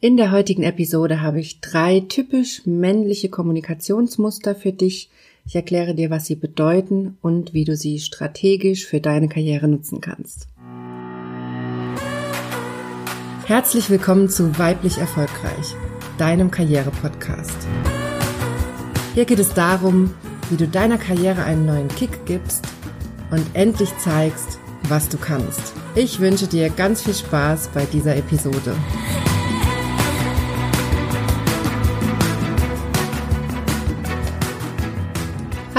In der heutigen Episode habe ich drei typisch männliche Kommunikationsmuster für dich. Ich erkläre dir, was sie bedeuten und wie du sie strategisch für deine Karriere nutzen kannst. Herzlich willkommen zu Weiblich Erfolgreich, deinem Karriere-Podcast. Hier geht es darum, wie du deiner Karriere einen neuen Kick gibst und endlich zeigst, was du kannst. Ich wünsche dir ganz viel Spaß bei dieser Episode.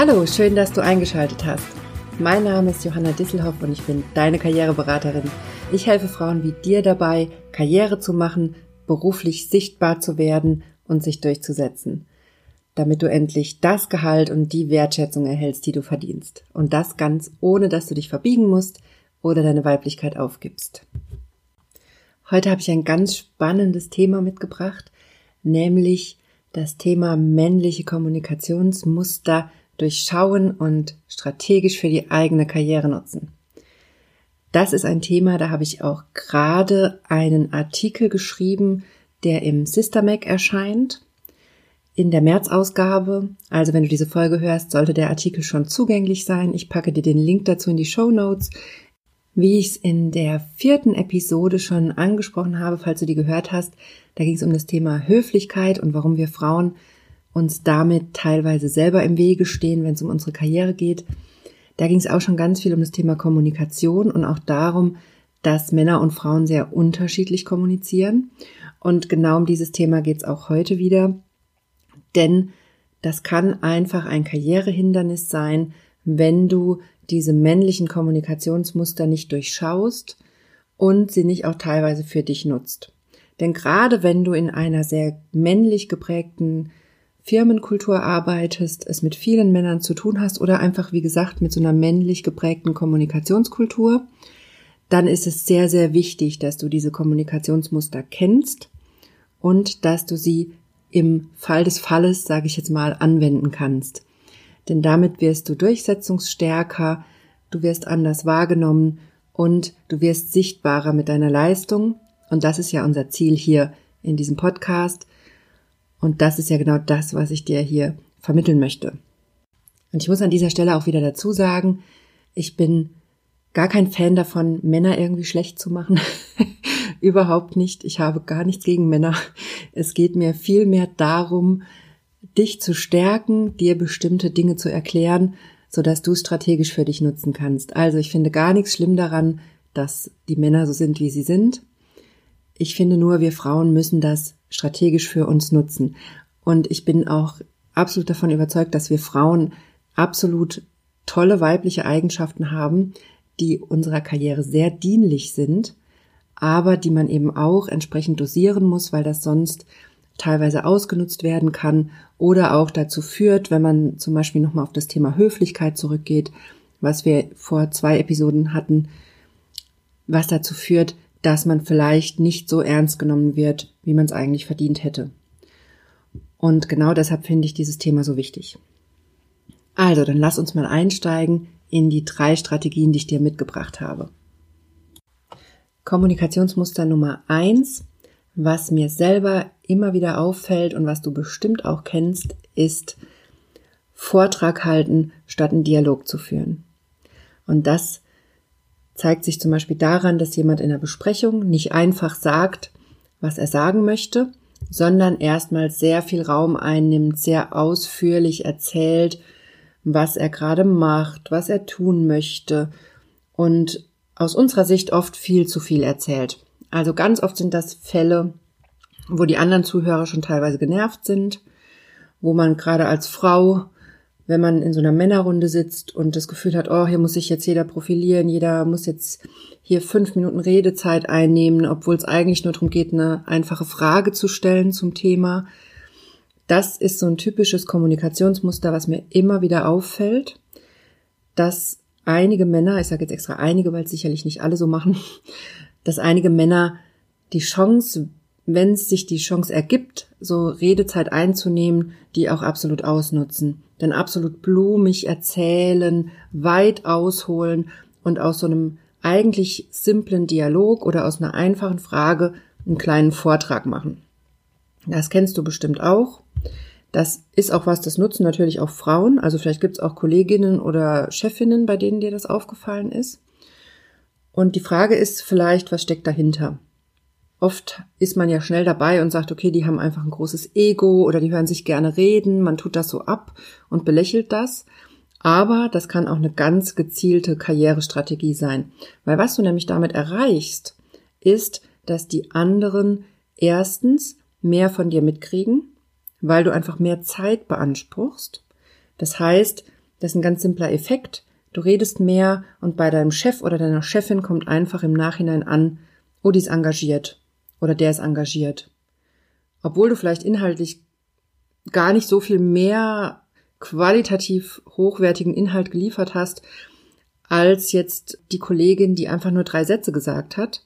Hallo, schön, dass du eingeschaltet hast. Mein Name ist Johanna Disselhoff und ich bin deine Karriereberaterin. Ich helfe Frauen wie dir dabei, Karriere zu machen, beruflich sichtbar zu werden und sich durchzusetzen, damit du endlich das Gehalt und die Wertschätzung erhältst, die du verdienst. Und das ganz ohne, dass du dich verbiegen musst oder deine Weiblichkeit aufgibst. Heute habe ich ein ganz spannendes Thema mitgebracht, nämlich das Thema männliche Kommunikationsmuster durchschauen und strategisch für die eigene Karriere nutzen. Das ist ein Thema, da habe ich auch gerade einen Artikel geschrieben, der im Sister Mac erscheint. In der März-Ausgabe, also wenn du diese Folge hörst, sollte der Artikel schon zugänglich sein. Ich packe dir den Link dazu in die Show Notes. Wie ich es in der vierten Episode schon angesprochen habe, falls du die gehört hast, da ging es um das Thema Höflichkeit und warum wir Frauen uns damit teilweise selber im Wege stehen, wenn es um unsere Karriere geht. Da ging es auch schon ganz viel um das Thema Kommunikation und auch darum, dass Männer und Frauen sehr unterschiedlich kommunizieren. Und genau um dieses Thema geht es auch heute wieder. Denn das kann einfach ein Karrierehindernis sein, wenn du diese männlichen Kommunikationsmuster nicht durchschaust und sie nicht auch teilweise für dich nutzt. Denn gerade wenn du in einer sehr männlich geprägten Firmenkultur arbeitest, es mit vielen Männern zu tun hast oder einfach, wie gesagt, mit so einer männlich geprägten Kommunikationskultur, dann ist es sehr, sehr wichtig, dass du diese Kommunikationsmuster kennst und dass du sie im Fall des Falles, sage ich jetzt mal, anwenden kannst. Denn damit wirst du durchsetzungsstärker, du wirst anders wahrgenommen und du wirst sichtbarer mit deiner Leistung. Und das ist ja unser Ziel hier in diesem Podcast, und das ist ja genau das, was ich dir hier vermitteln möchte. Und ich muss an dieser Stelle auch wieder dazu sagen, ich bin gar kein Fan davon, Männer irgendwie schlecht zu machen. Überhaupt nicht. Ich habe gar nichts gegen Männer. Es geht mir vielmehr darum, dich zu stärken, dir bestimmte Dinge zu erklären, sodass du strategisch für dich nutzen kannst. Also ich finde gar nichts schlimm daran, dass die Männer so sind, wie sie sind. Ich finde nur, wir Frauen müssen das strategisch für uns nutzen. Und ich bin auch absolut davon überzeugt, dass wir Frauen absolut tolle weibliche Eigenschaften haben, die unserer Karriere sehr dienlich sind, aber die man eben auch entsprechend dosieren muss, weil das sonst teilweise ausgenutzt werden kann oder auch dazu führt, wenn man zum Beispiel nochmal auf das Thema Höflichkeit zurückgeht, was wir vor zwei Episoden hatten, was dazu führt, dass man vielleicht nicht so ernst genommen wird, wie man es eigentlich verdient hätte. Und genau deshalb finde ich dieses Thema so wichtig. Also, dann lass uns mal einsteigen in die drei Strategien, die ich dir mitgebracht habe. Kommunikationsmuster Nummer eins, was mir selber immer wieder auffällt und was du bestimmt auch kennst, ist Vortrag halten, statt einen Dialog zu führen. Und das zeigt sich zum Beispiel daran, dass jemand in der Besprechung nicht einfach sagt, was er sagen möchte, sondern erstmal sehr viel Raum einnimmt, sehr ausführlich erzählt, was er gerade macht, was er tun möchte und aus unserer Sicht oft viel zu viel erzählt. Also ganz oft sind das Fälle, wo die anderen Zuhörer schon teilweise genervt sind, wo man gerade als Frau wenn man in so einer Männerrunde sitzt und das Gefühl hat, oh, hier muss sich jetzt jeder profilieren, jeder muss jetzt hier fünf Minuten Redezeit einnehmen, obwohl es eigentlich nur darum geht, eine einfache Frage zu stellen zum Thema. Das ist so ein typisches Kommunikationsmuster, was mir immer wieder auffällt, dass einige Männer, ich sage jetzt extra einige, weil es sicherlich nicht alle so machen, dass einige Männer die Chance wenn es sich die Chance ergibt, so Redezeit einzunehmen, die auch absolut ausnutzen. Denn absolut blumig erzählen, weit ausholen und aus so einem eigentlich simplen Dialog oder aus einer einfachen Frage einen kleinen Vortrag machen. Das kennst du bestimmt auch. Das ist auch was, das nutzen natürlich auch Frauen. Also vielleicht gibt es auch Kolleginnen oder Chefinnen, bei denen dir das aufgefallen ist. Und die Frage ist vielleicht, was steckt dahinter? Oft ist man ja schnell dabei und sagt, okay, die haben einfach ein großes Ego oder die hören sich gerne reden, man tut das so ab und belächelt das. Aber das kann auch eine ganz gezielte Karrierestrategie sein. Weil was du nämlich damit erreichst, ist, dass die anderen erstens mehr von dir mitkriegen, weil du einfach mehr Zeit beanspruchst. Das heißt, das ist ein ganz simpler Effekt. Du redest mehr und bei deinem Chef oder deiner Chefin kommt einfach im Nachhinein an, oh, die ist engagiert oder der ist engagiert. Obwohl du vielleicht inhaltlich gar nicht so viel mehr qualitativ hochwertigen Inhalt geliefert hast, als jetzt die Kollegin, die einfach nur drei Sätze gesagt hat.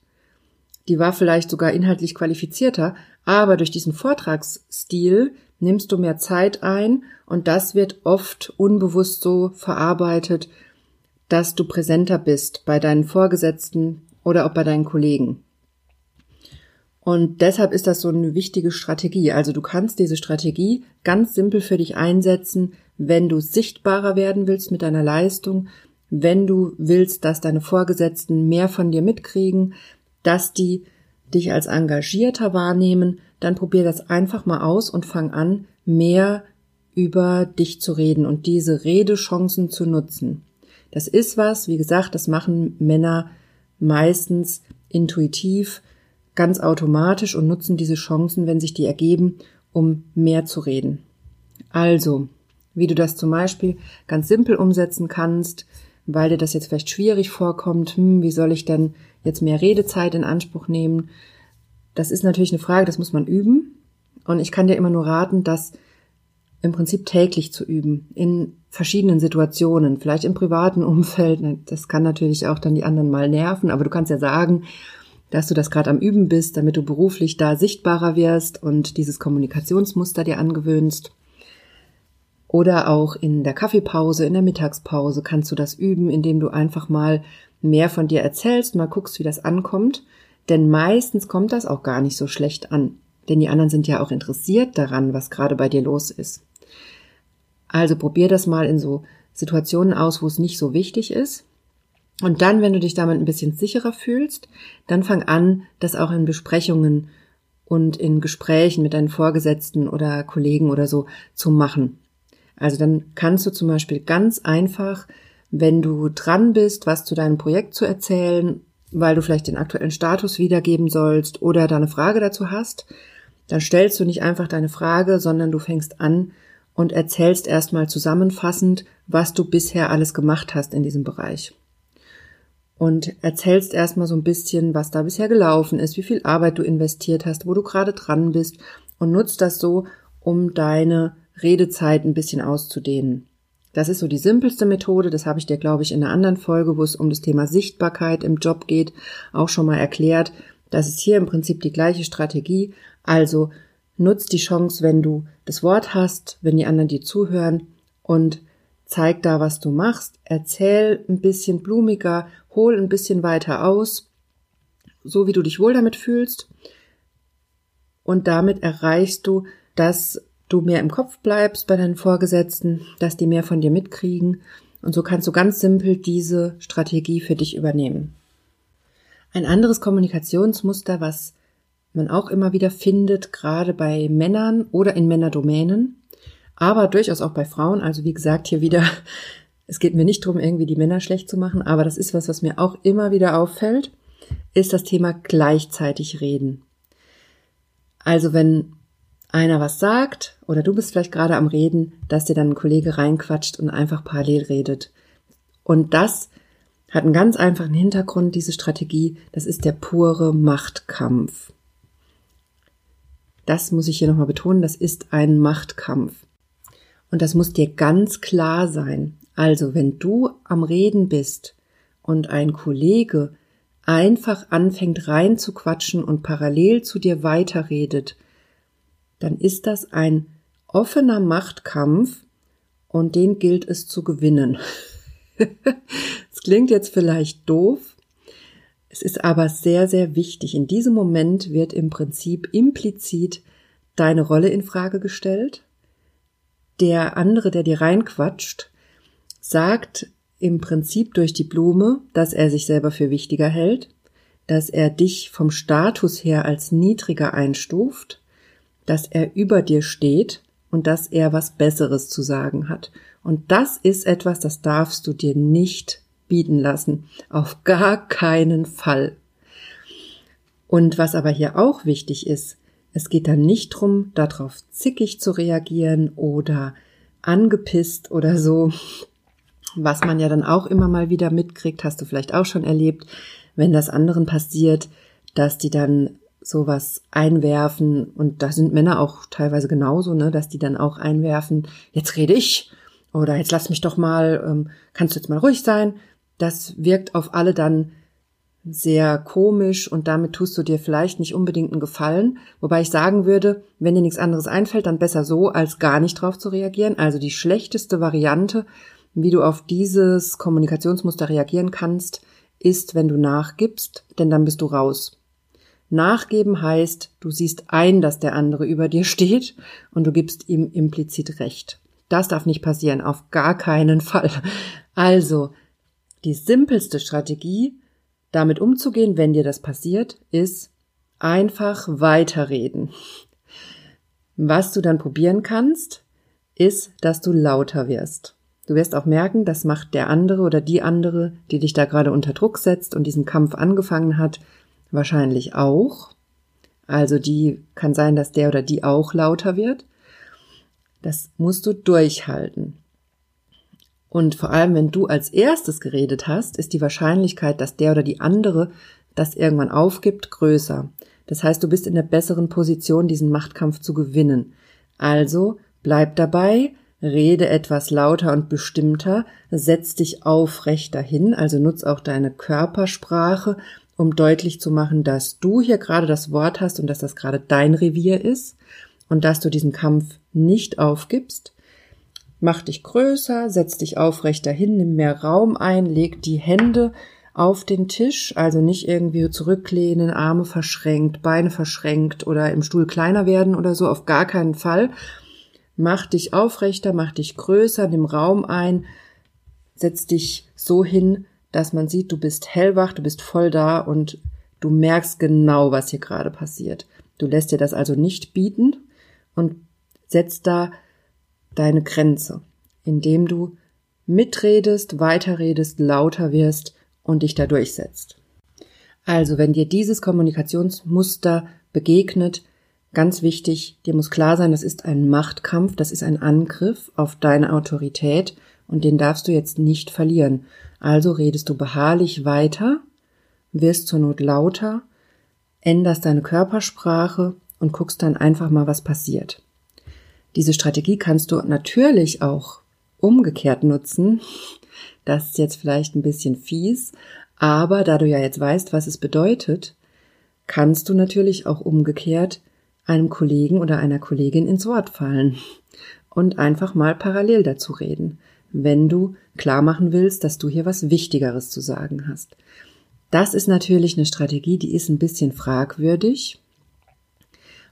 Die war vielleicht sogar inhaltlich qualifizierter, aber durch diesen Vortragsstil nimmst du mehr Zeit ein und das wird oft unbewusst so verarbeitet, dass du präsenter bist bei deinen Vorgesetzten oder auch bei deinen Kollegen. Und deshalb ist das so eine wichtige Strategie. Also du kannst diese Strategie ganz simpel für dich einsetzen, wenn du sichtbarer werden willst mit deiner Leistung, wenn du willst, dass deine Vorgesetzten mehr von dir mitkriegen, dass die dich als engagierter wahrnehmen, dann probier das einfach mal aus und fang an, mehr über dich zu reden und diese Redechancen zu nutzen. Das ist was, wie gesagt, das machen Männer meistens intuitiv, ganz automatisch und nutzen diese Chancen, wenn sich die ergeben, um mehr zu reden. Also, wie du das zum Beispiel ganz simpel umsetzen kannst, weil dir das jetzt vielleicht schwierig vorkommt, hm, wie soll ich denn jetzt mehr Redezeit in Anspruch nehmen? Das ist natürlich eine Frage, das muss man üben. Und ich kann dir immer nur raten, das im Prinzip täglich zu üben, in verschiedenen Situationen, vielleicht im privaten Umfeld. Das kann natürlich auch dann die anderen mal nerven, aber du kannst ja sagen, dass du das gerade am Üben bist, damit du beruflich da sichtbarer wirst und dieses Kommunikationsmuster dir angewöhnst. Oder auch in der Kaffeepause, in der Mittagspause kannst du das üben, indem du einfach mal mehr von dir erzählst, mal guckst, wie das ankommt. Denn meistens kommt das auch gar nicht so schlecht an. Denn die anderen sind ja auch interessiert daran, was gerade bei dir los ist. Also probier das mal in so Situationen aus, wo es nicht so wichtig ist. Und dann, wenn du dich damit ein bisschen sicherer fühlst, dann fang an, das auch in Besprechungen und in Gesprächen mit deinen Vorgesetzten oder Kollegen oder so zu machen. Also dann kannst du zum Beispiel ganz einfach, wenn du dran bist, was zu deinem Projekt zu erzählen, weil du vielleicht den aktuellen Status wiedergeben sollst oder da eine Frage dazu hast, dann stellst du nicht einfach deine Frage, sondern du fängst an und erzählst erstmal zusammenfassend, was du bisher alles gemacht hast in diesem Bereich und erzählst erstmal so ein bisschen, was da bisher gelaufen ist, wie viel Arbeit du investiert hast, wo du gerade dran bist und nutzt das so, um deine Redezeit ein bisschen auszudehnen. Das ist so die simpelste Methode, das habe ich dir, glaube ich, in einer anderen Folge, wo es um das Thema Sichtbarkeit im Job geht, auch schon mal erklärt. Das ist hier im Prinzip die gleiche Strategie. Also nutzt die Chance, wenn du das Wort hast, wenn die anderen dir zuhören und zeig da, was du machst, erzähl ein bisschen blumiger, hol ein bisschen weiter aus, so wie du dich wohl damit fühlst. Und damit erreichst du, dass du mehr im Kopf bleibst bei deinen Vorgesetzten, dass die mehr von dir mitkriegen. Und so kannst du ganz simpel diese Strategie für dich übernehmen. Ein anderes Kommunikationsmuster, was man auch immer wieder findet, gerade bei Männern oder in Männerdomänen, aber durchaus auch bei Frauen. Also wie gesagt, hier wieder, es geht mir nicht darum, irgendwie die Männer schlecht zu machen, aber das ist was, was mir auch immer wieder auffällt, ist das Thema gleichzeitig reden. Also wenn einer was sagt oder du bist vielleicht gerade am Reden, dass dir dann ein Kollege reinquatscht und einfach parallel redet. Und das hat einen ganz einfachen Hintergrund, diese Strategie. Das ist der pure Machtkampf. Das muss ich hier nochmal betonen, das ist ein Machtkampf. Und das muss dir ganz klar sein. Also wenn du am Reden bist und ein Kollege einfach anfängt reinzuquatschen und parallel zu dir weiterredet, dann ist das ein offener Machtkampf und den gilt es zu gewinnen. Es klingt jetzt vielleicht doof, es ist aber sehr, sehr wichtig. In diesem Moment wird im Prinzip implizit deine Rolle in Frage gestellt. Der andere, der dir reinquatscht, sagt im Prinzip durch die Blume, dass er sich selber für wichtiger hält, dass er dich vom Status her als niedriger einstuft, dass er über dir steht und dass er was Besseres zu sagen hat. Und das ist etwas, das darfst du dir nicht bieten lassen. Auf gar keinen Fall. Und was aber hier auch wichtig ist, es geht dann nicht drum, darauf zickig zu reagieren oder angepisst oder so, was man ja dann auch immer mal wieder mitkriegt, hast du vielleicht auch schon erlebt, wenn das anderen passiert, dass die dann sowas einwerfen und da sind Männer auch teilweise genauso, ne, dass die dann auch einwerfen, jetzt rede ich oder jetzt lass mich doch mal, ähm, kannst du jetzt mal ruhig sein. Das wirkt auf alle dann sehr komisch und damit tust du dir vielleicht nicht unbedingt einen Gefallen. Wobei ich sagen würde, wenn dir nichts anderes einfällt, dann besser so, als gar nicht drauf zu reagieren. Also die schlechteste Variante, wie du auf dieses Kommunikationsmuster reagieren kannst, ist, wenn du nachgibst, denn dann bist du raus. Nachgeben heißt, du siehst ein, dass der andere über dir steht und du gibst ihm implizit Recht. Das darf nicht passieren, auf gar keinen Fall. Also, die simpelste Strategie, damit umzugehen, wenn dir das passiert, ist einfach weiterreden. Was du dann probieren kannst, ist, dass du lauter wirst. Du wirst auch merken, das macht der andere oder die andere, die dich da gerade unter Druck setzt und diesen Kampf angefangen hat, wahrscheinlich auch. Also die kann sein, dass der oder die auch lauter wird. Das musst du durchhalten. Und vor allem, wenn du als erstes geredet hast, ist die Wahrscheinlichkeit, dass der oder die andere das irgendwann aufgibt, größer. Das heißt, du bist in der besseren Position, diesen Machtkampf zu gewinnen. Also bleib dabei, rede etwas lauter und bestimmter, setz dich aufrechter hin, also nutz auch deine Körpersprache, um deutlich zu machen, dass du hier gerade das Wort hast und dass das gerade dein Revier ist und dass du diesen Kampf nicht aufgibst Mach dich größer, setz dich aufrechter hin, nimm mehr Raum ein, leg die Hände auf den Tisch, also nicht irgendwie zurücklehnen, Arme verschränkt, Beine verschränkt oder im Stuhl kleiner werden oder so, auf gar keinen Fall. Mach dich aufrechter, mach dich größer, nimm Raum ein, setz dich so hin, dass man sieht, du bist hellwach, du bist voll da und du merkst genau, was hier gerade passiert. Du lässt dir das also nicht bieten und setzt da deine Grenze, indem du mitredest, weiterredest, lauter wirst und dich da durchsetzt. Also, wenn dir dieses Kommunikationsmuster begegnet, ganz wichtig, dir muss klar sein, das ist ein Machtkampf, das ist ein Angriff auf deine Autorität und den darfst du jetzt nicht verlieren. Also redest du beharrlich weiter, wirst zur Not lauter, änderst deine Körpersprache und guckst dann einfach mal, was passiert. Diese Strategie kannst du natürlich auch umgekehrt nutzen. Das ist jetzt vielleicht ein bisschen fies, aber da du ja jetzt weißt, was es bedeutet, kannst du natürlich auch umgekehrt einem Kollegen oder einer Kollegin ins Wort fallen und einfach mal parallel dazu reden, wenn du klar machen willst, dass du hier was Wichtigeres zu sagen hast. Das ist natürlich eine Strategie, die ist ein bisschen fragwürdig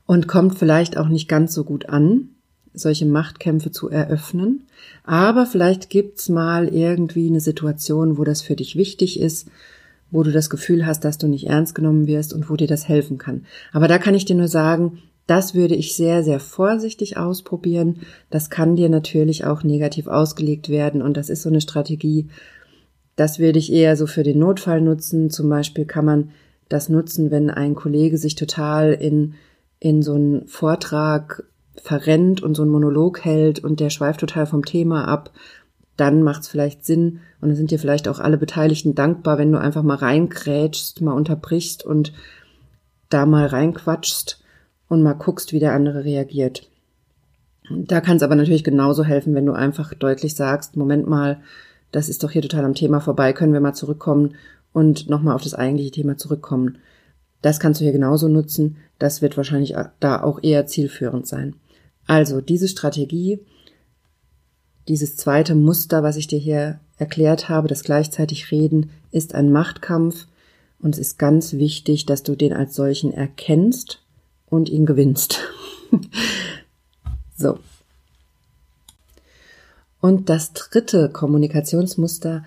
und kommt vielleicht auch nicht ganz so gut an, solche Machtkämpfe zu eröffnen. Aber vielleicht gibt's mal irgendwie eine Situation, wo das für dich wichtig ist, wo du das Gefühl hast, dass du nicht ernst genommen wirst und wo dir das helfen kann. Aber da kann ich dir nur sagen, das würde ich sehr, sehr vorsichtig ausprobieren. Das kann dir natürlich auch negativ ausgelegt werden und das ist so eine Strategie. Das würde ich eher so für den Notfall nutzen. Zum Beispiel kann man das nutzen, wenn ein Kollege sich total in, in so einen Vortrag verrennt und so einen Monolog hält und der schweift total vom Thema ab, dann macht es vielleicht Sinn und dann sind dir vielleicht auch alle Beteiligten dankbar, wenn du einfach mal reinkrätschst, mal unterbrichst und da mal reinquatschst und mal guckst, wie der andere reagiert. Da kann es aber natürlich genauso helfen, wenn du einfach deutlich sagst, Moment mal, das ist doch hier total am Thema vorbei, können wir mal zurückkommen und nochmal auf das eigentliche Thema zurückkommen. Das kannst du hier genauso nutzen. Das wird wahrscheinlich da auch eher zielführend sein. Also diese Strategie, dieses zweite Muster, was ich dir hier erklärt habe, das gleichzeitig Reden, ist ein Machtkampf und es ist ganz wichtig, dass du den als solchen erkennst und ihn gewinnst. so. Und das dritte Kommunikationsmuster,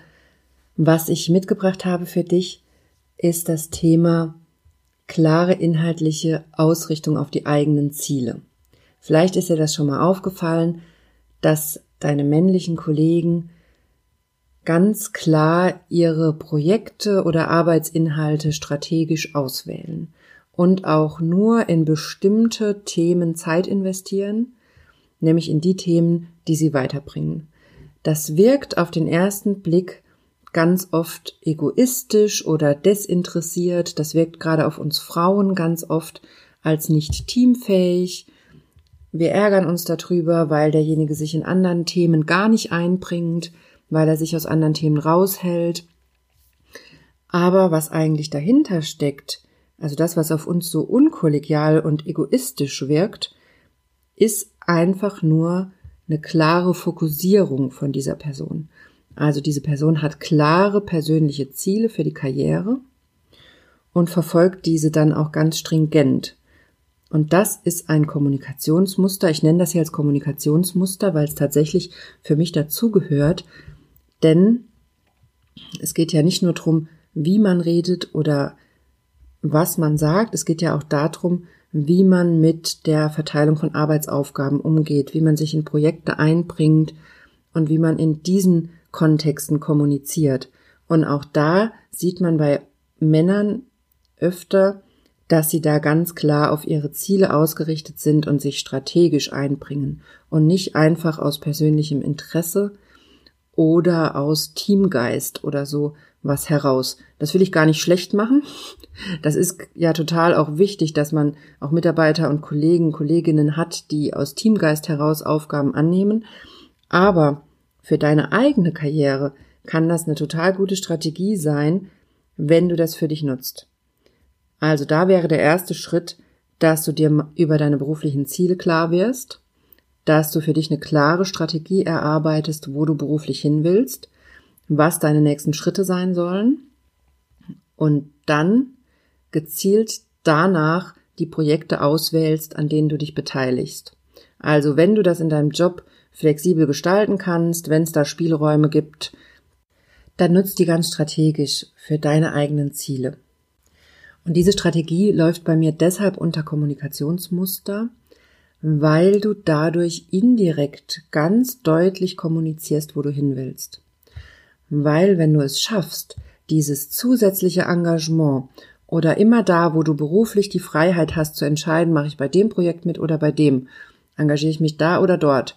was ich mitgebracht habe für dich, ist das Thema klare inhaltliche Ausrichtung auf die eigenen Ziele. Vielleicht ist dir das schon mal aufgefallen, dass deine männlichen Kollegen ganz klar ihre Projekte oder Arbeitsinhalte strategisch auswählen und auch nur in bestimmte Themen Zeit investieren, nämlich in die Themen, die sie weiterbringen. Das wirkt auf den ersten Blick ganz oft egoistisch oder desinteressiert. Das wirkt gerade auf uns Frauen ganz oft als nicht teamfähig. Wir ärgern uns darüber, weil derjenige sich in anderen Themen gar nicht einbringt, weil er sich aus anderen Themen raushält. Aber was eigentlich dahinter steckt, also das, was auf uns so unkollegial und egoistisch wirkt, ist einfach nur eine klare Fokussierung von dieser Person. Also diese Person hat klare persönliche Ziele für die Karriere und verfolgt diese dann auch ganz stringent. Und das ist ein Kommunikationsmuster. Ich nenne das hier als Kommunikationsmuster, weil es tatsächlich für mich dazugehört. Denn es geht ja nicht nur darum, wie man redet oder was man sagt. Es geht ja auch darum, wie man mit der Verteilung von Arbeitsaufgaben umgeht, wie man sich in Projekte einbringt und wie man in diesen Kontexten kommuniziert. Und auch da sieht man bei Männern öfter, dass sie da ganz klar auf ihre Ziele ausgerichtet sind und sich strategisch einbringen und nicht einfach aus persönlichem Interesse oder aus Teamgeist oder so was heraus. Das will ich gar nicht schlecht machen. Das ist ja total auch wichtig, dass man auch Mitarbeiter und Kollegen, Kolleginnen hat, die aus Teamgeist heraus Aufgaben annehmen. Aber für deine eigene Karriere kann das eine total gute Strategie sein, wenn du das für dich nutzt. Also da wäre der erste Schritt, dass du dir über deine beruflichen Ziele klar wirst, dass du für dich eine klare Strategie erarbeitest, wo du beruflich hin willst, was deine nächsten Schritte sein sollen und dann gezielt danach die Projekte auswählst, an denen du dich beteiligst. Also wenn du das in deinem Job flexibel gestalten kannst, wenn es da Spielräume gibt, dann nutzt die ganz strategisch für deine eigenen Ziele. Und diese Strategie läuft bei mir deshalb unter Kommunikationsmuster, weil du dadurch indirekt ganz deutlich kommunizierst, wo du hin willst. Weil wenn du es schaffst, dieses zusätzliche Engagement oder immer da, wo du beruflich die Freiheit hast zu entscheiden, mache ich bei dem Projekt mit oder bei dem, engagiere ich mich da oder dort,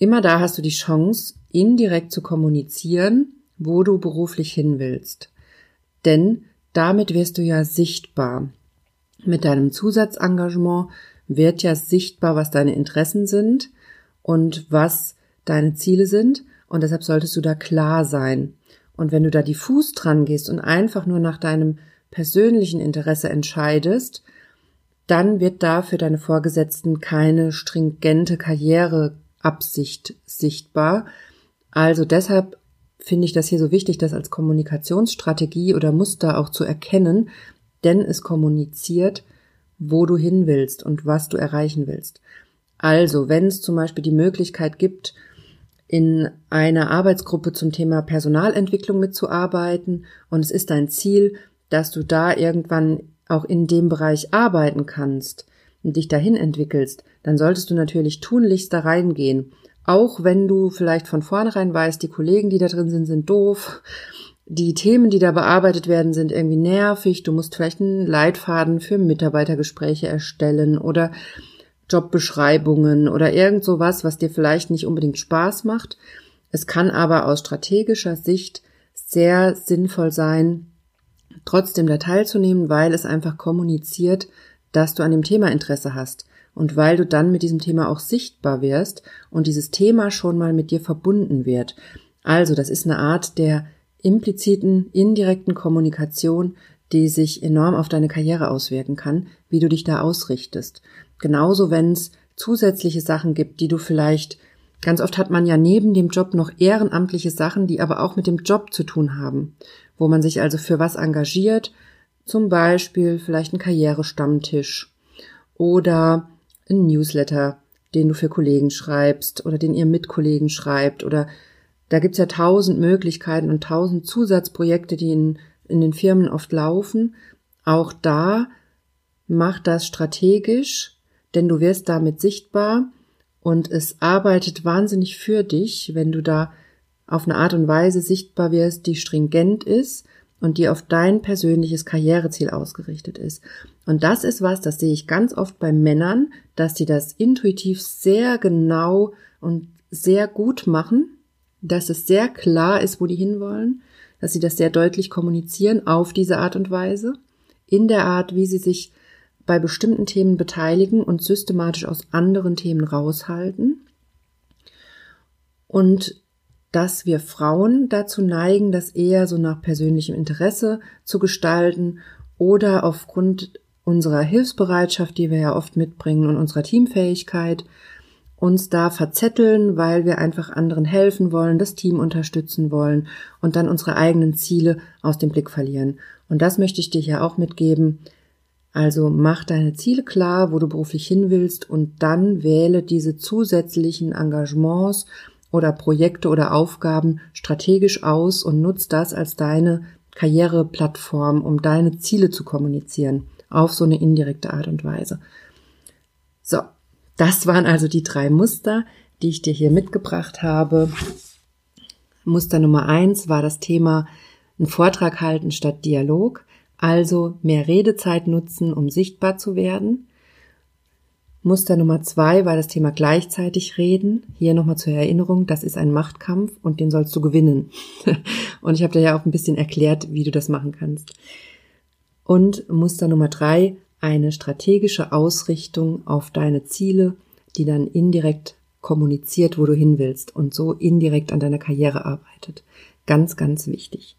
Immer da hast du die Chance, indirekt zu kommunizieren, wo du beruflich hin willst. Denn damit wirst du ja sichtbar. Mit deinem Zusatzengagement wird ja sichtbar, was deine Interessen sind und was deine Ziele sind. Und deshalb solltest du da klar sein. Und wenn du da diffus dran gehst und einfach nur nach deinem persönlichen Interesse entscheidest, dann wird da für deine Vorgesetzten keine stringente Karriere Absicht sichtbar. Also deshalb finde ich das hier so wichtig, das als Kommunikationsstrategie oder Muster auch zu erkennen, denn es kommuniziert, wo du hin willst und was du erreichen willst. Also, wenn es zum Beispiel die Möglichkeit gibt, in einer Arbeitsgruppe zum Thema Personalentwicklung mitzuarbeiten und es ist dein Ziel, dass du da irgendwann auch in dem Bereich arbeiten kannst, und dich dahin entwickelst, dann solltest du natürlich tunlichst da reingehen. Auch wenn du vielleicht von vornherein weißt, die Kollegen, die da drin sind, sind doof. Die Themen, die da bearbeitet werden, sind irgendwie nervig. Du musst vielleicht einen Leitfaden für Mitarbeitergespräche erstellen oder Jobbeschreibungen oder irgend sowas, was dir vielleicht nicht unbedingt Spaß macht. Es kann aber aus strategischer Sicht sehr sinnvoll sein, trotzdem da teilzunehmen, weil es einfach kommuniziert, dass du an dem Thema Interesse hast und weil du dann mit diesem Thema auch sichtbar wirst und dieses Thema schon mal mit dir verbunden wird. Also, das ist eine Art der impliziten, indirekten Kommunikation, die sich enorm auf deine Karriere auswirken kann, wie du dich da ausrichtest. Genauso, wenn es zusätzliche Sachen gibt, die du vielleicht Ganz oft hat man ja neben dem Job noch ehrenamtliche Sachen, die aber auch mit dem Job zu tun haben, wo man sich also für was engagiert zum Beispiel vielleicht ein Karrierestammtisch oder ein Newsletter, den du für Kollegen schreibst oder den ihr mit Kollegen schreibt oder da gibt's ja tausend Möglichkeiten und tausend Zusatzprojekte, die in, in den Firmen oft laufen. Auch da mach das strategisch, denn du wirst damit sichtbar und es arbeitet wahnsinnig für dich, wenn du da auf eine Art und Weise sichtbar wirst, die stringent ist und die auf dein persönliches Karriereziel ausgerichtet ist. Und das ist was, das sehe ich ganz oft bei Männern, dass die das intuitiv sehr genau und sehr gut machen, dass es sehr klar ist, wo die hinwollen, dass sie das sehr deutlich kommunizieren auf diese Art und Weise, in der Art, wie sie sich bei bestimmten Themen beteiligen und systematisch aus anderen Themen raushalten. Und dass wir Frauen dazu neigen, das eher so nach persönlichem Interesse zu gestalten oder aufgrund unserer Hilfsbereitschaft, die wir ja oft mitbringen und unserer Teamfähigkeit, uns da verzetteln, weil wir einfach anderen helfen wollen, das Team unterstützen wollen und dann unsere eigenen Ziele aus dem Blick verlieren. Und das möchte ich dir hier auch mitgeben. Also mach deine Ziele klar, wo du beruflich hin willst und dann wähle diese zusätzlichen Engagements oder Projekte oder Aufgaben strategisch aus und nutz das als deine Karriereplattform, um deine Ziele zu kommunizieren, auf so eine indirekte Art und Weise. So, das waren also die drei Muster, die ich dir hier mitgebracht habe. Muster Nummer eins war das Thema, einen Vortrag halten statt Dialog, also mehr Redezeit nutzen, um sichtbar zu werden. Muster Nummer zwei war das Thema gleichzeitig reden. Hier nochmal zur Erinnerung, das ist ein Machtkampf und den sollst du gewinnen. und ich habe dir ja auch ein bisschen erklärt, wie du das machen kannst. Und Muster Nummer drei, eine strategische Ausrichtung auf deine Ziele, die dann indirekt kommuniziert, wo du hin willst und so indirekt an deiner Karriere arbeitet. Ganz, ganz wichtig.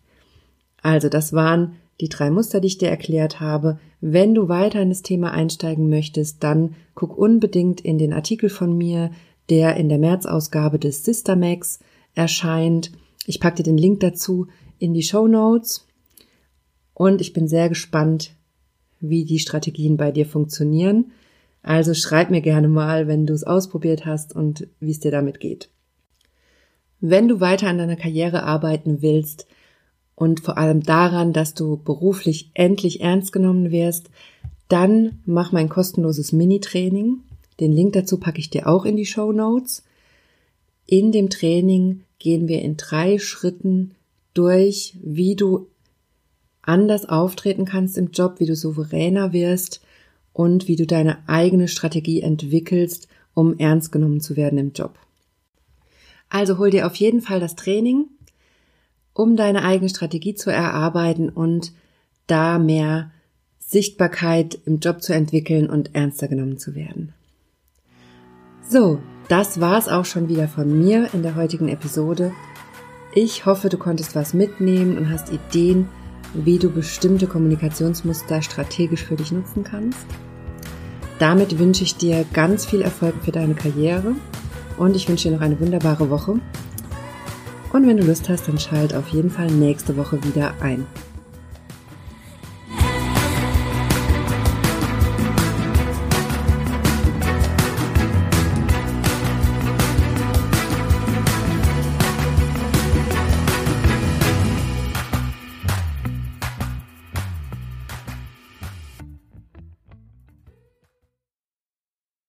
Also das waren die drei Muster, die ich dir erklärt habe. Wenn du weiter in das Thema einsteigen möchtest, dann guck unbedingt in den Artikel von mir, der in der März-Ausgabe des Systemax erscheint. Ich packe dir den Link dazu in die Show Notes und ich bin sehr gespannt, wie die Strategien bei dir funktionieren. Also schreib mir gerne mal, wenn du es ausprobiert hast und wie es dir damit geht. Wenn du weiter an deiner Karriere arbeiten willst, und vor allem daran, dass du beruflich endlich ernst genommen wirst, dann mach mein kostenloses Mini-Training. Den Link dazu packe ich dir auch in die Show Notes. In dem Training gehen wir in drei Schritten durch, wie du anders auftreten kannst im Job, wie du souveräner wirst und wie du deine eigene Strategie entwickelst, um ernst genommen zu werden im Job. Also hol dir auf jeden Fall das Training um deine eigene Strategie zu erarbeiten und da mehr Sichtbarkeit im Job zu entwickeln und ernster genommen zu werden. So, das war's auch schon wieder von mir in der heutigen Episode. Ich hoffe, du konntest was mitnehmen und hast Ideen, wie du bestimmte Kommunikationsmuster strategisch für dich nutzen kannst. Damit wünsche ich dir ganz viel Erfolg für deine Karriere und ich wünsche dir noch eine wunderbare Woche und wenn du Lust hast, dann schalt auf jeden Fall nächste Woche wieder ein.